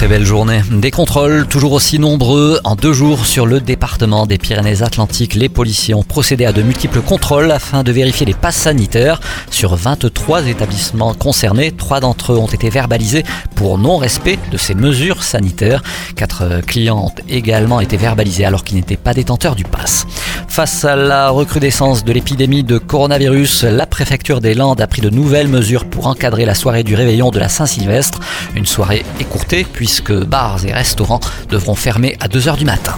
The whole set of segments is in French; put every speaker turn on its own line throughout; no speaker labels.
très belle journée. Des contrôles toujours aussi nombreux. En deux jours sur le département des Pyrénées-Atlantiques, les policiers ont procédé à de multiples contrôles afin de vérifier les passes sanitaires. Sur 23 établissements concernés, trois d'entre eux ont été verbalisés pour non-respect de ces mesures sanitaires. Quatre clients ont également été verbalisés alors qu'ils n'étaient pas détenteurs du pass. Face à la recrudescence de l'épidémie de coronavirus, la préfecture des Landes a pris de nouvelles mesures pour encadrer la soirée du réveillon de la Saint-Sylvestre. Une soirée écourtée puisque bars et restaurants devront fermer à 2h du matin.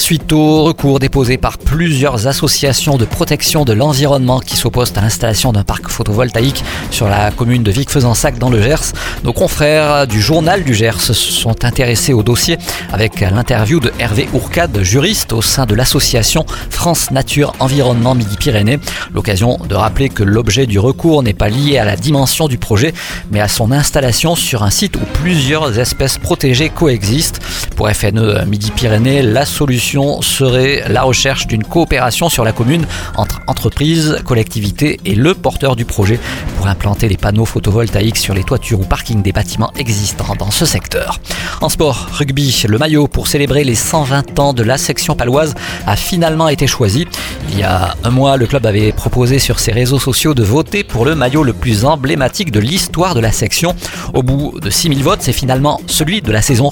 Suite au recours déposé par plusieurs associations de protection de l'environnement qui s'opposent à l'installation d'un parc photovoltaïque sur la commune de Vic-Fezensac dans le Gers, nos confrères du journal du Gers se sont intéressés au dossier avec l'interview de Hervé Ourcade, juriste au sein de l'association France Nature Environnement Midi-Pyrénées. L'occasion de rappeler que l'objet du recours n'est pas lié à la dimension du projet, mais à son installation sur un site où plusieurs espèces protégées coexistent. Pour FNE Midi-Pyrénées, la solution serait la recherche d'une coopération sur la commune entre entreprises, collectivités et le porteur du projet pour implanter des panneaux photovoltaïques sur les toitures ou parkings des bâtiments existants dans ce secteur. En sport, rugby, le maillot pour célébrer les 120 ans de la section paloise a finalement été choisi. Il y a un mois, le club avait proposé sur ses réseaux sociaux de voter pour le maillot le plus emblématique de l'histoire de la section. Au bout de 6000 votes, c'est finalement celui de la saison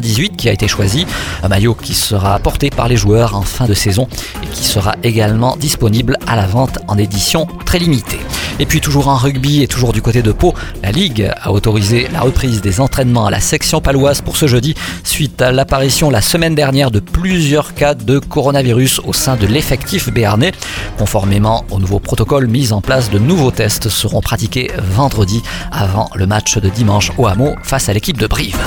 97-98 qui a été choisi. Un maillot qui sera porté par les joueurs en fin de saison et qui sera également disponible à la vente en édition très limitée. Et puis toujours en rugby et toujours du côté de Pau, la Ligue a autorisé la reprise des entraînements à la section paloise pour ce jeudi suite à l'apparition la semaine dernière de plusieurs cas de coronavirus au sein de l'effectif béarnais. Conformément au nouveau protocole mis en place, de nouveaux tests seront pratiqués vendredi avant le match de dimanche au Hameau face à l'équipe de Brive.